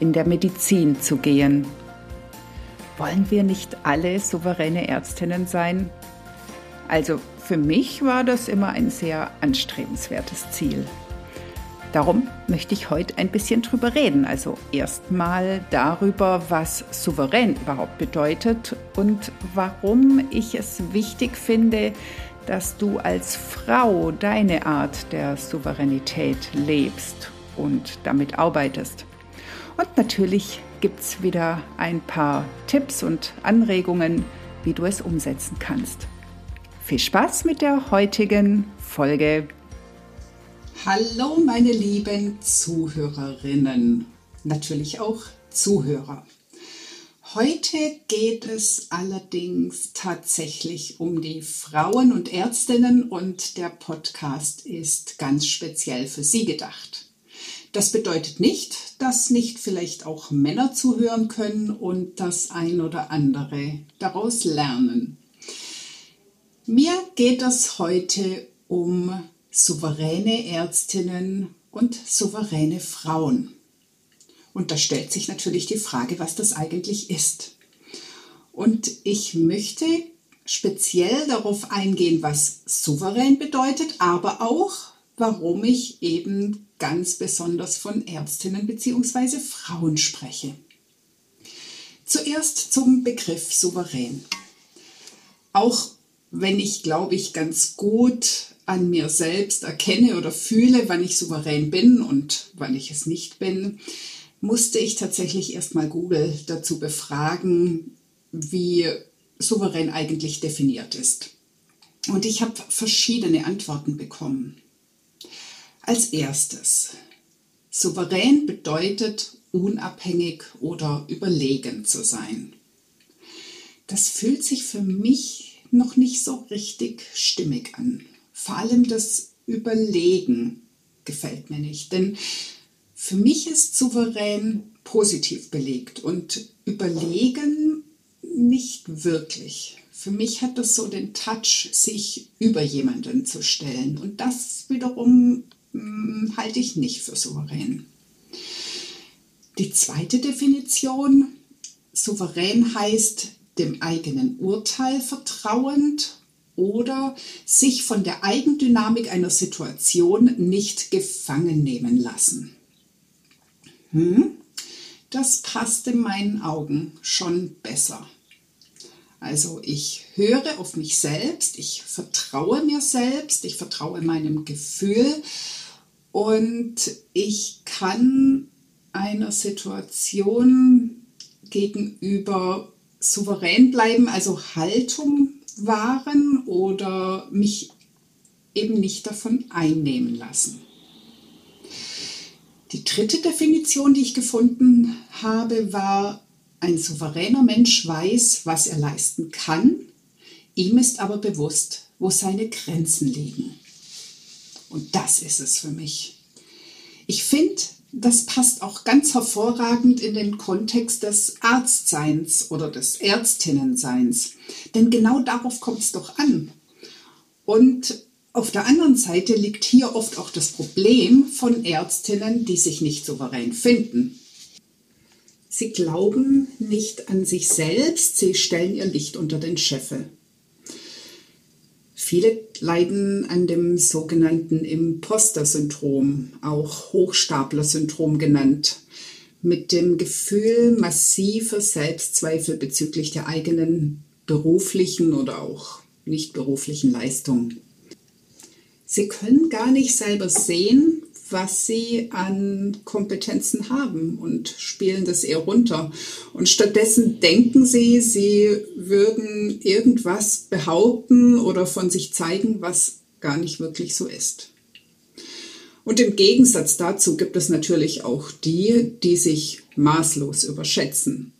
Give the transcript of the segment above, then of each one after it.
in der Medizin zu gehen. Wollen wir nicht alle souveräne Ärztinnen sein? Also für mich war das immer ein sehr anstrebenswertes Ziel. Darum möchte ich heute ein bisschen drüber reden. Also erstmal darüber, was souverän überhaupt bedeutet und warum ich es wichtig finde, dass du als Frau deine Art der Souveränität lebst und damit arbeitest. Und natürlich gibt es wieder ein paar Tipps und Anregungen, wie du es umsetzen kannst. Viel Spaß mit der heutigen Folge. Hallo meine lieben Zuhörerinnen, natürlich auch Zuhörer. Heute geht es allerdings tatsächlich um die Frauen und Ärztinnen und der Podcast ist ganz speziell für Sie gedacht. Das bedeutet nicht, dass nicht vielleicht auch Männer zuhören können und das ein oder andere daraus lernen. Mir geht es heute um souveräne Ärztinnen und souveräne Frauen. Und da stellt sich natürlich die Frage, was das eigentlich ist. Und ich möchte speziell darauf eingehen, was souverän bedeutet, aber auch, warum ich eben ganz besonders von Ärztinnen bzw. Frauen spreche. Zuerst zum Begriff souverän. Auch wenn ich, glaube ich, ganz gut an mir selbst erkenne oder fühle, wann ich souverän bin und wann ich es nicht bin, musste ich tatsächlich erstmal Google dazu befragen, wie souverän eigentlich definiert ist. Und ich habe verschiedene Antworten bekommen. Als erstes, souverän bedeutet unabhängig oder überlegen zu sein. Das fühlt sich für mich noch nicht so richtig stimmig an. Vor allem das Überlegen gefällt mir nicht, denn für mich ist souverän positiv belegt und überlegen nicht wirklich. Für mich hat das so den Touch, sich über jemanden zu stellen. Und das wiederum hm, halte ich nicht für souverän. Die zweite Definition, souverän heißt dem eigenen Urteil vertrauend oder sich von der Eigendynamik einer Situation nicht gefangen nehmen lassen. Hm, das passt in meinen Augen schon besser. Also ich höre auf mich selbst, ich vertraue mir selbst, ich vertraue meinem Gefühl und ich kann einer Situation gegenüber souverän bleiben, also Haltung wahren oder mich eben nicht davon einnehmen lassen. Die dritte Definition, die ich gefunden habe, war, ein souveräner Mensch weiß, was er leisten kann, ihm ist aber bewusst, wo seine Grenzen liegen. Und das ist es für mich. Ich finde, das passt auch ganz hervorragend in den Kontext des Arztseins oder des Ärztinnenseins. Denn genau darauf kommt es doch an. Und auf der anderen Seite liegt hier oft auch das Problem von Ärztinnen, die sich nicht souverän finden. Sie glauben nicht an sich selbst, sie stellen ihr Licht unter den Scheffel. Viele leiden an dem sogenannten Imposter-Syndrom, auch Hochstapler-Syndrom genannt, mit dem Gefühl massiver Selbstzweifel bezüglich der eigenen beruflichen oder auch nicht beruflichen Leistung. Sie können gar nicht selber sehen, was sie an Kompetenzen haben und spielen das eher runter. Und stattdessen denken sie, sie würden irgendwas behaupten oder von sich zeigen, was gar nicht wirklich so ist. Und im Gegensatz dazu gibt es natürlich auch die, die sich maßlos überschätzen.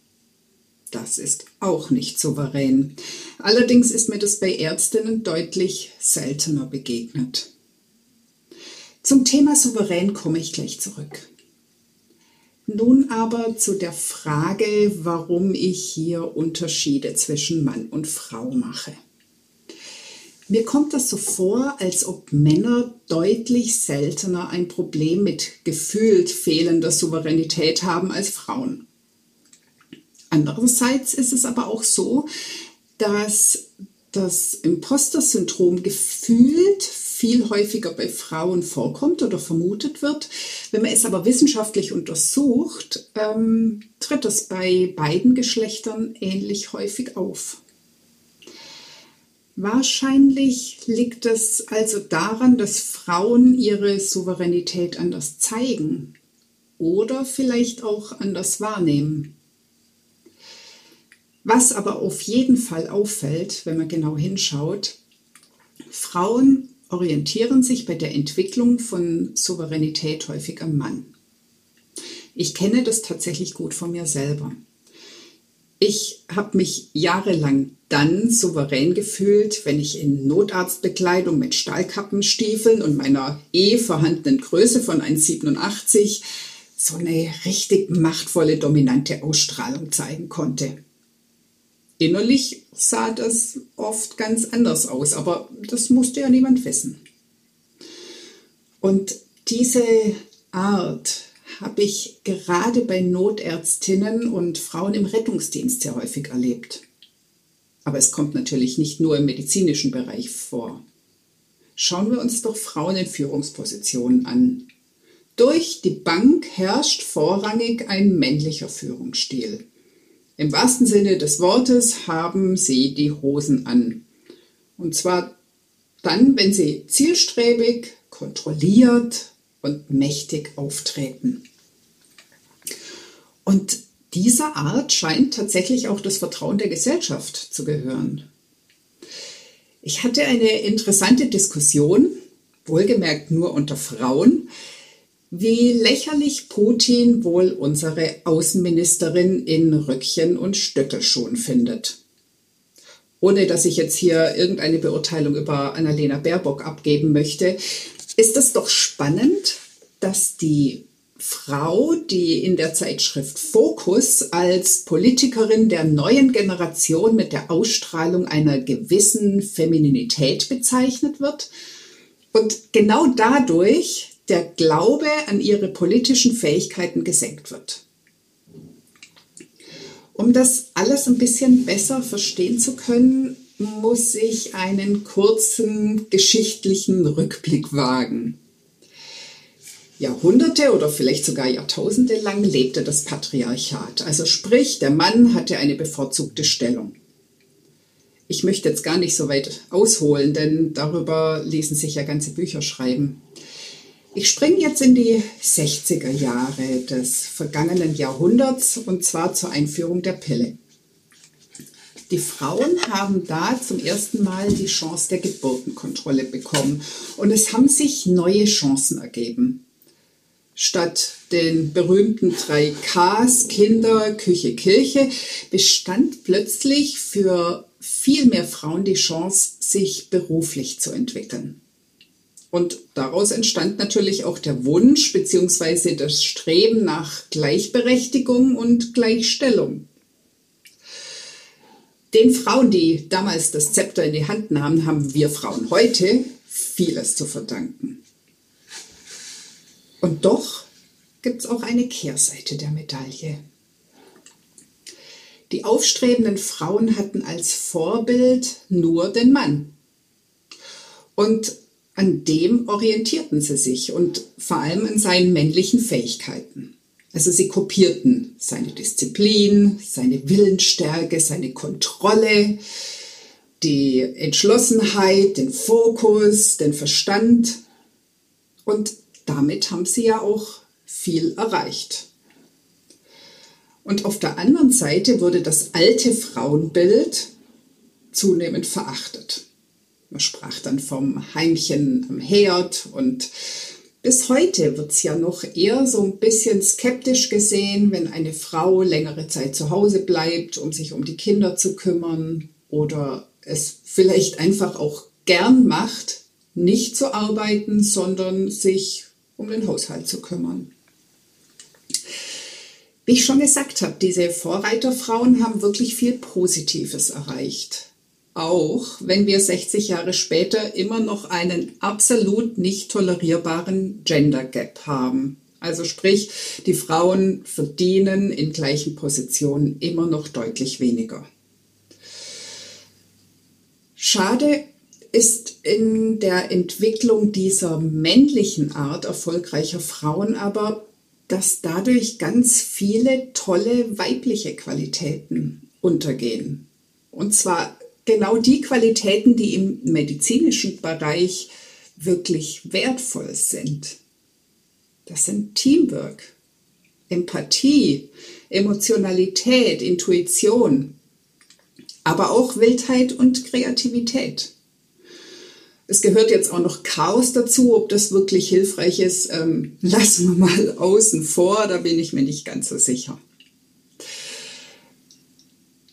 Das ist auch nicht souverän. Allerdings ist mir das bei Ärztinnen deutlich seltener begegnet. Zum Thema souverän komme ich gleich zurück. Nun aber zu der Frage, warum ich hier Unterschiede zwischen Mann und Frau mache. Mir kommt das so vor, als ob Männer deutlich seltener ein Problem mit gefühlt fehlender Souveränität haben als Frauen. Andererseits ist es aber auch so, dass das Imposter-Syndrom gefühlt viel häufiger bei Frauen vorkommt oder vermutet wird. Wenn man es aber wissenschaftlich untersucht, ähm, tritt es bei beiden Geschlechtern ähnlich häufig auf. Wahrscheinlich liegt es also daran, dass Frauen ihre Souveränität anders zeigen oder vielleicht auch anders wahrnehmen. Was aber auf jeden Fall auffällt, wenn man genau hinschaut, Frauen orientieren sich bei der Entwicklung von Souveränität häufig am Mann. Ich kenne das tatsächlich gut von mir selber. Ich habe mich jahrelang dann souverän gefühlt, wenn ich in Notarztbekleidung mit Stahlkappenstiefeln und meiner eh vorhandenen Größe von 1,87 so eine richtig machtvolle, dominante Ausstrahlung zeigen konnte. Innerlich sah das oft ganz anders aus, aber das musste ja niemand wissen. Und diese Art habe ich gerade bei Notärztinnen und Frauen im Rettungsdienst sehr häufig erlebt. Aber es kommt natürlich nicht nur im medizinischen Bereich vor. Schauen wir uns doch Frauen in Führungspositionen an. Durch die Bank herrscht vorrangig ein männlicher Führungsstil. Im wahrsten Sinne des Wortes haben sie die Hosen an. Und zwar dann, wenn sie zielstrebig, kontrolliert und mächtig auftreten. Und dieser Art scheint tatsächlich auch das Vertrauen der Gesellschaft zu gehören. Ich hatte eine interessante Diskussion, wohlgemerkt nur unter Frauen, wie lächerlich Putin wohl unsere Außenministerin in Röckchen und Stöckelschuhen findet. Ohne dass ich jetzt hier irgendeine Beurteilung über Annalena Baerbock abgeben möchte, ist es doch spannend, dass die Frau, die in der Zeitschrift Focus als Politikerin der neuen Generation mit der Ausstrahlung einer gewissen Femininität bezeichnet wird und genau dadurch der Glaube an ihre politischen Fähigkeiten gesenkt wird. Um das alles ein bisschen besser verstehen zu können, muss ich einen kurzen geschichtlichen Rückblick wagen. Jahrhunderte oder vielleicht sogar Jahrtausende lang lebte das Patriarchat. Also sprich, der Mann hatte eine bevorzugte Stellung. Ich möchte jetzt gar nicht so weit ausholen, denn darüber ließen sich ja ganze Bücher schreiben. Ich springe jetzt in die 60er Jahre des vergangenen Jahrhunderts und zwar zur Einführung der Pille. Die Frauen haben da zum ersten Mal die Chance der Geburtenkontrolle bekommen und es haben sich neue Chancen ergeben. Statt den berühmten drei Ks, Kinder, Küche, Kirche, bestand plötzlich für viel mehr Frauen die Chance, sich beruflich zu entwickeln. Und daraus entstand natürlich auch der Wunsch bzw. das Streben nach Gleichberechtigung und Gleichstellung. Den Frauen, die damals das Zepter in die Hand nahmen, haben wir Frauen heute vieles zu verdanken. Und doch gibt es auch eine Kehrseite der Medaille. Die aufstrebenden Frauen hatten als Vorbild nur den Mann. Und an dem orientierten sie sich und vor allem an seinen männlichen Fähigkeiten. Also sie kopierten seine Disziplin, seine Willensstärke, seine Kontrolle, die Entschlossenheit, den Fokus, den Verstand. Und damit haben sie ja auch viel erreicht. Und auf der anderen Seite wurde das alte Frauenbild zunehmend verachtet. Man sprach dann vom Heimchen am Herd und Bis heute wird es ja noch eher so ein bisschen skeptisch gesehen, wenn eine Frau längere Zeit zu Hause bleibt, um sich um die Kinder zu kümmern oder es vielleicht einfach auch gern macht, nicht zu arbeiten, sondern sich um den Haushalt zu kümmern. Wie ich schon gesagt habe, diese Vorreiterfrauen haben wirklich viel Positives erreicht auch wenn wir 60 Jahre später immer noch einen absolut nicht tolerierbaren Gender Gap haben. Also sprich, die Frauen verdienen in gleichen Positionen immer noch deutlich weniger. Schade ist in der Entwicklung dieser männlichen Art erfolgreicher Frauen aber, dass dadurch ganz viele tolle weibliche Qualitäten untergehen. Und zwar genau die Qualitäten, die im medizinischen Bereich wirklich wertvoll sind. Das sind Teamwork, Empathie, Emotionalität, Intuition, aber auch Wildheit und Kreativität. Es gehört jetzt auch noch Chaos dazu. Ob das wirklich hilfreich ist, ähm, lassen wir mal außen vor. Da bin ich mir nicht ganz so sicher.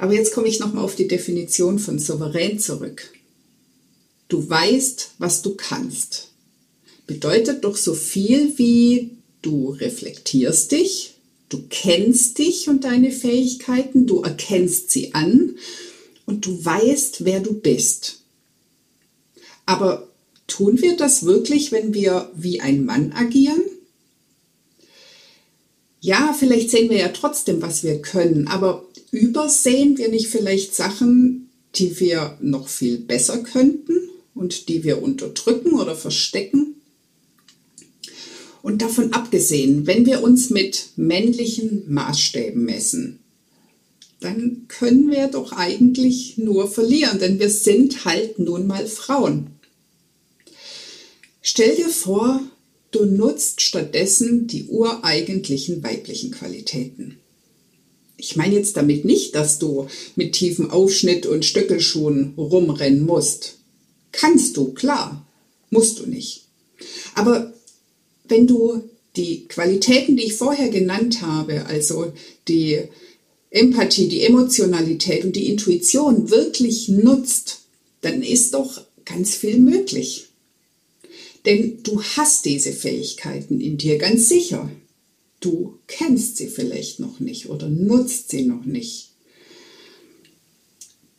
Aber jetzt komme ich nochmal auf die Definition von souverän zurück. Du weißt, was du kannst. Bedeutet doch so viel wie du reflektierst dich, du kennst dich und deine Fähigkeiten, du erkennst sie an und du weißt, wer du bist. Aber tun wir das wirklich, wenn wir wie ein Mann agieren? Ja, vielleicht sehen wir ja trotzdem, was wir können, aber übersehen wir nicht vielleicht Sachen, die wir noch viel besser könnten und die wir unterdrücken oder verstecken? Und davon abgesehen, wenn wir uns mit männlichen Maßstäben messen, dann können wir doch eigentlich nur verlieren, denn wir sind halt nun mal Frauen. Stell dir vor, du nutzt stattdessen die ureigentlichen weiblichen Qualitäten. Ich meine jetzt damit nicht, dass du mit tiefem Aufschnitt und Stöckelschuhen rumrennen musst. Kannst du, klar. Musst du nicht. Aber wenn du die Qualitäten, die ich vorher genannt habe, also die Empathie, die Emotionalität und die Intuition wirklich nutzt, dann ist doch ganz viel möglich. Denn du hast diese Fähigkeiten in dir ganz sicher. Du kennst sie vielleicht noch nicht oder nutzt sie noch nicht.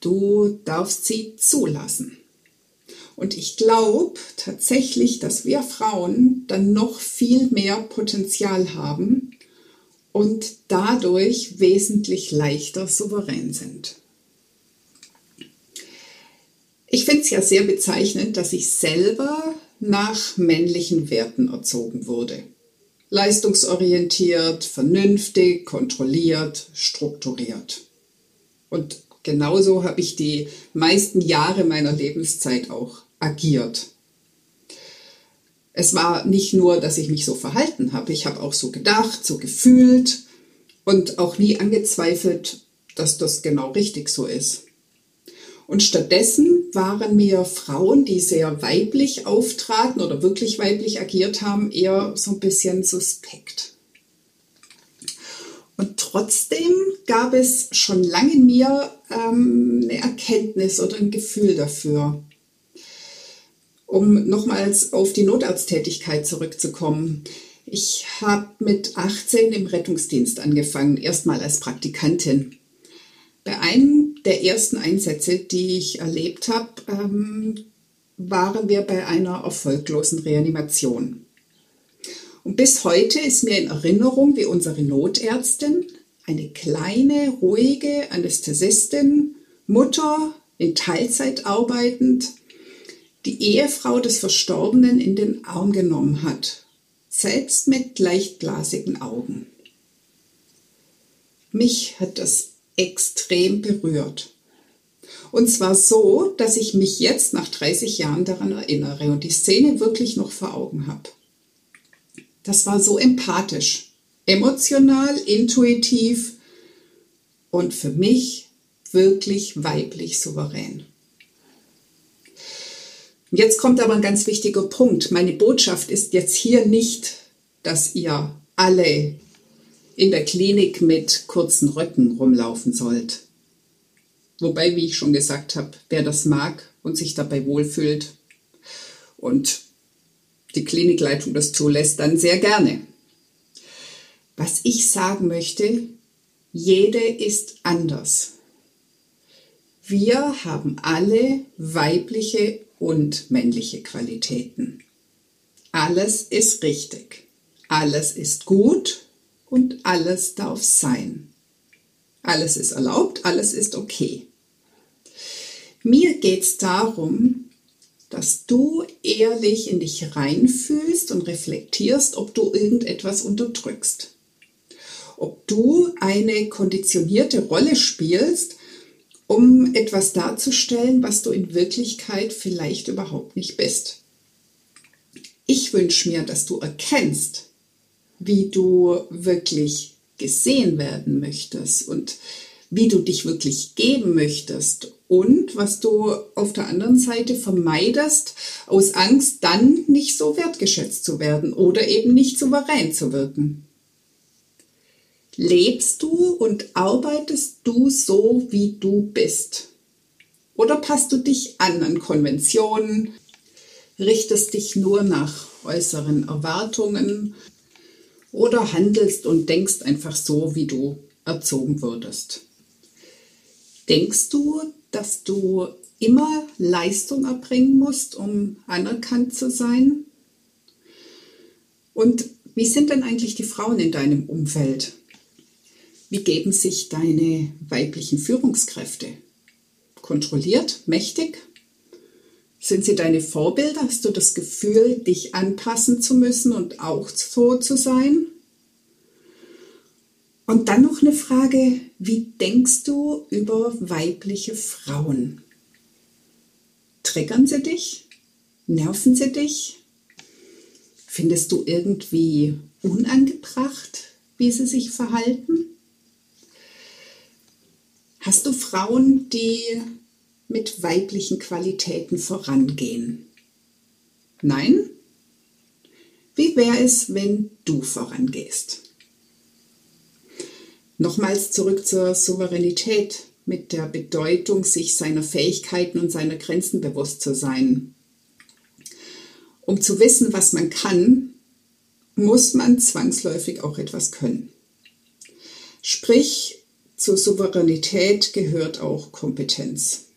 Du darfst sie zulassen. Und ich glaube tatsächlich, dass wir Frauen dann noch viel mehr Potenzial haben und dadurch wesentlich leichter souverän sind. Ich finde es ja sehr bezeichnend, dass ich selber nach männlichen Werten erzogen wurde leistungsorientiert, vernünftig, kontrolliert, strukturiert. Und genauso habe ich die meisten Jahre meiner Lebenszeit auch agiert. Es war nicht nur, dass ich mich so verhalten habe, ich habe auch so gedacht, so gefühlt und auch nie angezweifelt, dass das genau richtig so ist. Und stattdessen waren mir Frauen, die sehr weiblich auftraten oder wirklich weiblich agiert haben, eher so ein bisschen suspekt. Und trotzdem gab es schon lange in mir ähm, eine Erkenntnis oder ein Gefühl dafür. Um nochmals auf die Notarzttätigkeit zurückzukommen. Ich habe mit 18 im Rettungsdienst angefangen, erstmal als Praktikantin. Bei einem der ersten Einsätze, die ich erlebt habe, ähm, waren wir bei einer erfolglosen Reanimation. Und bis heute ist mir in Erinnerung, wie unsere Notärztin, eine kleine, ruhige Anästhesistin, Mutter, in Teilzeit arbeitend, die Ehefrau des Verstorbenen in den Arm genommen hat, selbst mit leichtglasigen Augen. Mich hat das extrem berührt. Und zwar so, dass ich mich jetzt nach 30 Jahren daran erinnere und die Szene wirklich noch vor Augen habe. Das war so empathisch, emotional, intuitiv und für mich wirklich weiblich souverän. Jetzt kommt aber ein ganz wichtiger Punkt. Meine Botschaft ist jetzt hier nicht, dass ihr alle in der Klinik mit kurzen Röcken rumlaufen sollt. Wobei, wie ich schon gesagt habe, wer das mag und sich dabei wohlfühlt und die Klinikleitung das zulässt, dann sehr gerne. Was ich sagen möchte, jede ist anders. Wir haben alle weibliche und männliche Qualitäten. Alles ist richtig, alles ist gut und alles darf sein. Alles ist erlaubt, alles ist okay. Mir geht es darum, dass du ehrlich in dich reinfühlst und reflektierst, ob du irgendetwas unterdrückst. Ob du eine konditionierte Rolle spielst, um etwas darzustellen, was du in Wirklichkeit vielleicht überhaupt nicht bist. Ich wünsche mir, dass du erkennst, wie du wirklich gesehen werden möchtest und wie du dich wirklich geben möchtest und was du auf der anderen Seite vermeidest, aus Angst dann nicht so wertgeschätzt zu werden oder eben nicht souverän zu wirken. Lebst du und arbeitest du so, wie du bist? Oder passt du dich an an Konventionen, richtest dich nur nach äußeren Erwartungen oder handelst und denkst einfach so, wie du erzogen wurdest? Denkst du, dass du immer Leistung erbringen musst, um anerkannt zu sein? Und wie sind denn eigentlich die Frauen in deinem Umfeld? Wie geben sich deine weiblichen Führungskräfte? Kontrolliert, mächtig? Sind sie deine Vorbilder? Hast du das Gefühl, dich anpassen zu müssen und auch so zu sein? Und dann noch eine Frage, wie denkst du über weibliche Frauen? Triggern sie dich? Nerven sie dich? Findest du irgendwie unangebracht, wie sie sich verhalten? Hast du Frauen, die mit weiblichen Qualitäten vorangehen? Nein? Wie wäre es, wenn du vorangehst? Nochmals zurück zur Souveränität mit der Bedeutung, sich seiner Fähigkeiten und seiner Grenzen bewusst zu sein. Um zu wissen, was man kann, muss man zwangsläufig auch etwas können. Sprich, zur Souveränität gehört auch Kompetenz.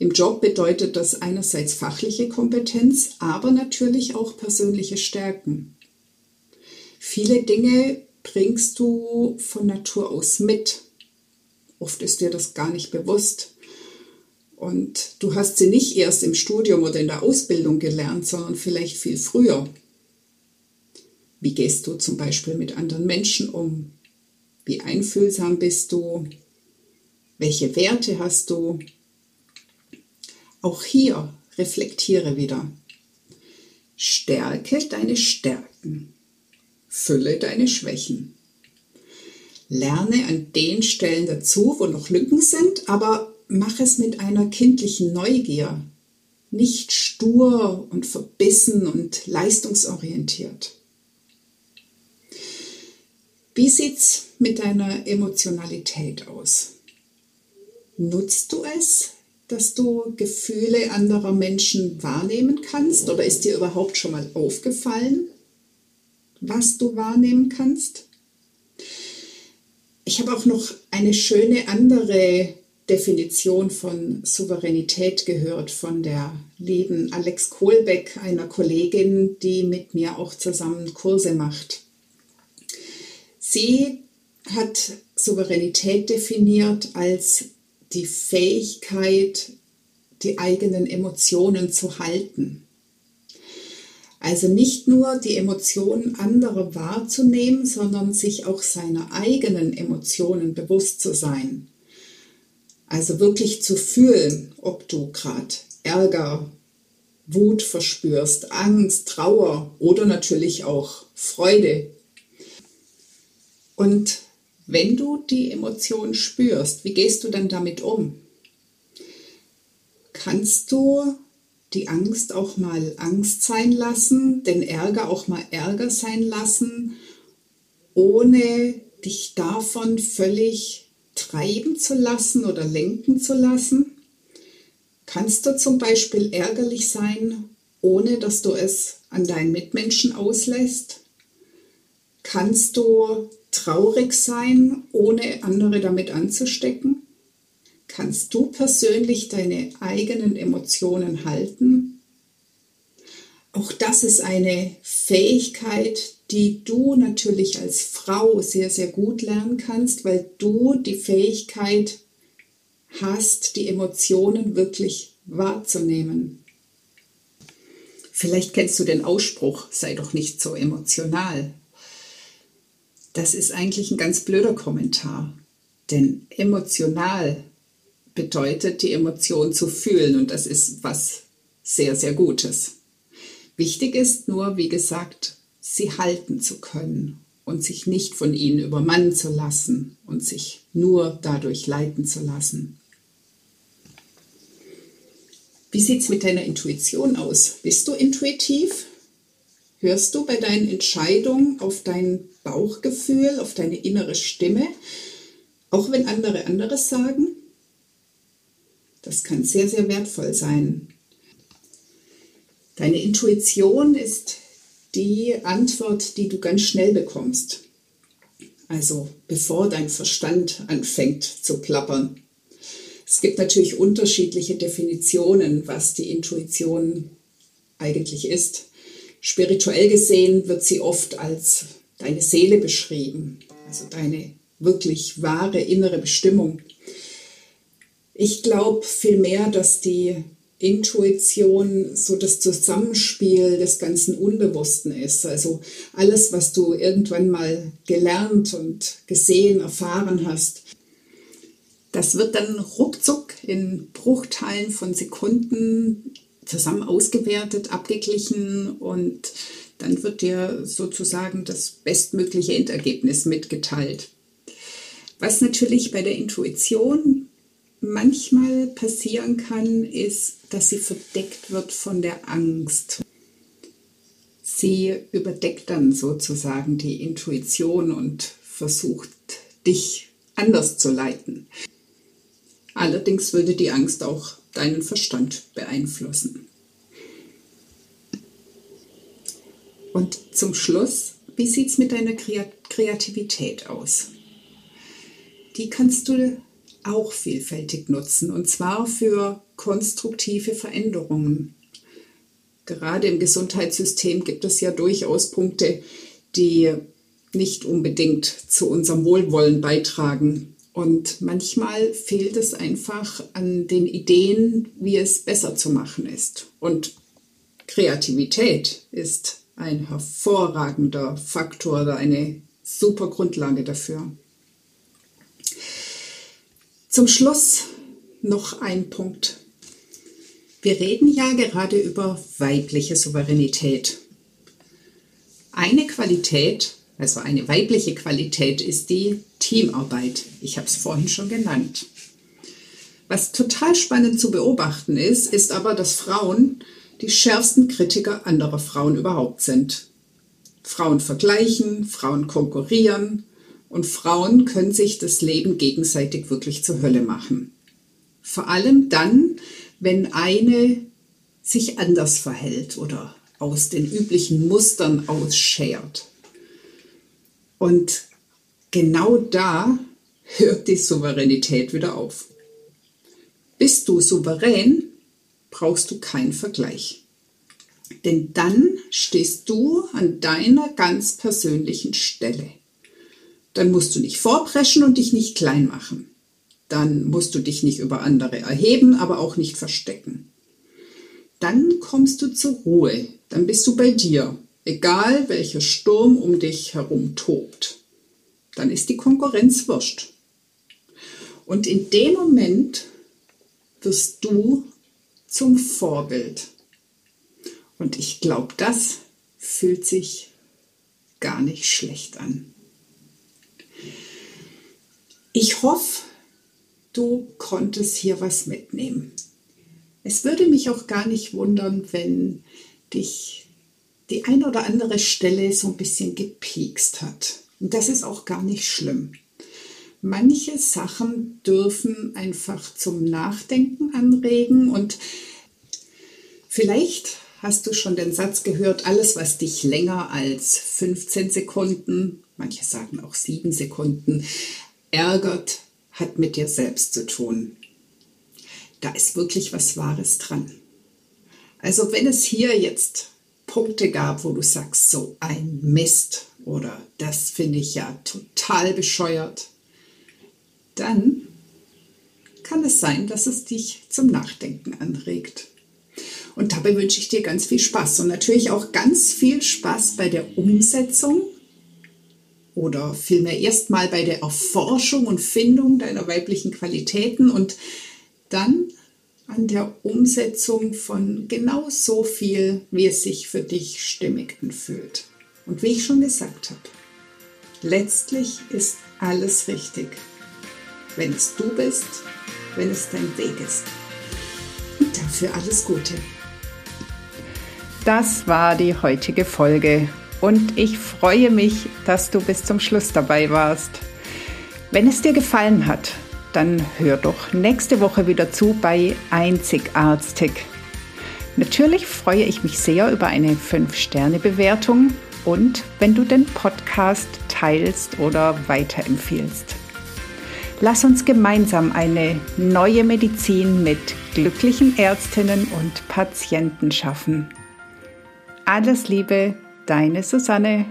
Im Job bedeutet das einerseits fachliche Kompetenz, aber natürlich auch persönliche Stärken. Viele Dinge bringst du von Natur aus mit. Oft ist dir das gar nicht bewusst. Und du hast sie nicht erst im Studium oder in der Ausbildung gelernt, sondern vielleicht viel früher. Wie gehst du zum Beispiel mit anderen Menschen um? Wie einfühlsam bist du? Welche Werte hast du? Auch hier reflektiere wieder. Stärke deine Stärken. Fülle deine Schwächen. Lerne an den Stellen dazu, wo noch Lücken sind, aber mach es mit einer kindlichen Neugier, nicht stur und verbissen und leistungsorientiert. Wie sieht's mit deiner Emotionalität aus? Nutzt du es, dass du Gefühle anderer Menschen wahrnehmen kannst oder ist dir überhaupt schon mal aufgefallen, was du wahrnehmen kannst. Ich habe auch noch eine schöne andere Definition von Souveränität gehört von der lieben Alex Kohlbeck, einer Kollegin, die mit mir auch zusammen Kurse macht. Sie hat Souveränität definiert als die Fähigkeit, die eigenen Emotionen zu halten. Also nicht nur die Emotionen anderer wahrzunehmen, sondern sich auch seiner eigenen Emotionen bewusst zu sein. Also wirklich zu fühlen, ob du gerade Ärger, Wut verspürst, Angst, Trauer oder natürlich auch Freude. Und wenn du die Emotionen spürst, wie gehst du dann damit um? Kannst du die Angst auch mal Angst sein lassen, den Ärger auch mal Ärger sein lassen, ohne dich davon völlig treiben zu lassen oder lenken zu lassen? Kannst du zum Beispiel ärgerlich sein, ohne dass du es an deinen Mitmenschen auslässt? Kannst du traurig sein, ohne andere damit anzustecken? Kannst du persönlich deine eigenen Emotionen halten? Auch das ist eine Fähigkeit, die du natürlich als Frau sehr, sehr gut lernen kannst, weil du die Fähigkeit hast, die Emotionen wirklich wahrzunehmen. Vielleicht kennst du den Ausspruch, sei doch nicht so emotional. Das ist eigentlich ein ganz blöder Kommentar, denn emotional bedeutet, die Emotion zu fühlen und das ist was sehr, sehr Gutes. Wichtig ist nur, wie gesagt, sie halten zu können und sich nicht von ihnen übermannen zu lassen und sich nur dadurch leiten zu lassen. Wie sieht es mit deiner Intuition aus? Bist du intuitiv? Hörst du bei deinen Entscheidungen auf dein Bauchgefühl, auf deine innere Stimme, auch wenn andere anderes sagen? Das kann sehr, sehr wertvoll sein. Deine Intuition ist die Antwort, die du ganz schnell bekommst. Also bevor dein Verstand anfängt zu plappern. Es gibt natürlich unterschiedliche Definitionen, was die Intuition eigentlich ist. Spirituell gesehen wird sie oft als deine Seele beschrieben, also deine wirklich wahre innere Bestimmung. Ich glaube vielmehr, dass die Intuition so das Zusammenspiel des ganzen Unbewussten ist. Also alles, was du irgendwann mal gelernt und gesehen, erfahren hast, das wird dann ruckzuck in Bruchteilen von Sekunden zusammen ausgewertet, abgeglichen und dann wird dir sozusagen das bestmögliche Endergebnis mitgeteilt. Was natürlich bei der Intuition manchmal passieren kann, ist, dass sie verdeckt wird von der Angst. Sie überdeckt dann sozusagen die Intuition und versucht, dich anders zu leiten. Allerdings würde die Angst auch deinen Verstand beeinflussen. Und zum Schluss, wie sieht es mit deiner Kreativität aus? Die kannst du auch vielfältig nutzen und zwar für konstruktive Veränderungen. Gerade im Gesundheitssystem gibt es ja durchaus Punkte, die nicht unbedingt zu unserem Wohlwollen beitragen. Und manchmal fehlt es einfach an den Ideen, wie es besser zu machen ist. Und Kreativität ist ein hervorragender Faktor oder eine super Grundlage dafür. Zum Schluss noch ein Punkt. Wir reden ja gerade über weibliche Souveränität. Eine Qualität, also eine weibliche Qualität, ist die Teamarbeit. Ich habe es vorhin schon genannt. Was total spannend zu beobachten ist, ist aber, dass Frauen die schärfsten Kritiker anderer Frauen überhaupt sind. Frauen vergleichen, Frauen konkurrieren, und Frauen können sich das Leben gegenseitig wirklich zur Hölle machen. Vor allem dann, wenn eine sich anders verhält oder aus den üblichen Mustern ausschert. Und genau da hört die Souveränität wieder auf. Bist du souverän, brauchst du keinen Vergleich. Denn dann stehst du an deiner ganz persönlichen Stelle. Dann musst du nicht vorpreschen und dich nicht klein machen. Dann musst du dich nicht über andere erheben, aber auch nicht verstecken. Dann kommst du zur Ruhe. Dann bist du bei dir, egal welcher Sturm um dich herum tobt. Dann ist die Konkurrenz wurscht. Und in dem Moment wirst du zum Vorbild. Und ich glaube, das fühlt sich gar nicht schlecht an. Ich hoffe, du konntest hier was mitnehmen. Es würde mich auch gar nicht wundern, wenn dich die ein oder andere Stelle so ein bisschen gepiekst hat. Und das ist auch gar nicht schlimm. Manche Sachen dürfen einfach zum Nachdenken anregen und vielleicht hast du schon den Satz gehört, alles, was dich länger als 15 Sekunden, manche sagen auch 7 Sekunden, ärgert, hat mit dir selbst zu tun. Da ist wirklich was Wahres dran. Also wenn es hier jetzt Punkte gab, wo du sagst, so ein Mist oder das finde ich ja total bescheuert, dann kann es sein, dass es dich zum Nachdenken anregt. Und dabei wünsche ich dir ganz viel Spaß und natürlich auch ganz viel Spaß bei der Umsetzung oder vielmehr erstmal bei der Erforschung und Findung deiner weiblichen Qualitäten und dann an der Umsetzung von genau so viel, wie es sich für dich stimmig anfühlt. Und wie ich schon gesagt habe, letztlich ist alles richtig, wenn es du bist, wenn es dein Weg ist. Und dafür alles Gute. Das war die heutige Folge und ich freue mich, dass du bis zum Schluss dabei warst. Wenn es dir gefallen hat, dann hör doch nächste Woche wieder zu bei Einzigartig. Natürlich freue ich mich sehr über eine 5-Sterne-Bewertung und wenn du den Podcast teilst oder weiterempfiehlst. Lass uns gemeinsam eine neue Medizin mit glücklichen Ärztinnen und Patienten schaffen. Alles Liebe, deine Susanne.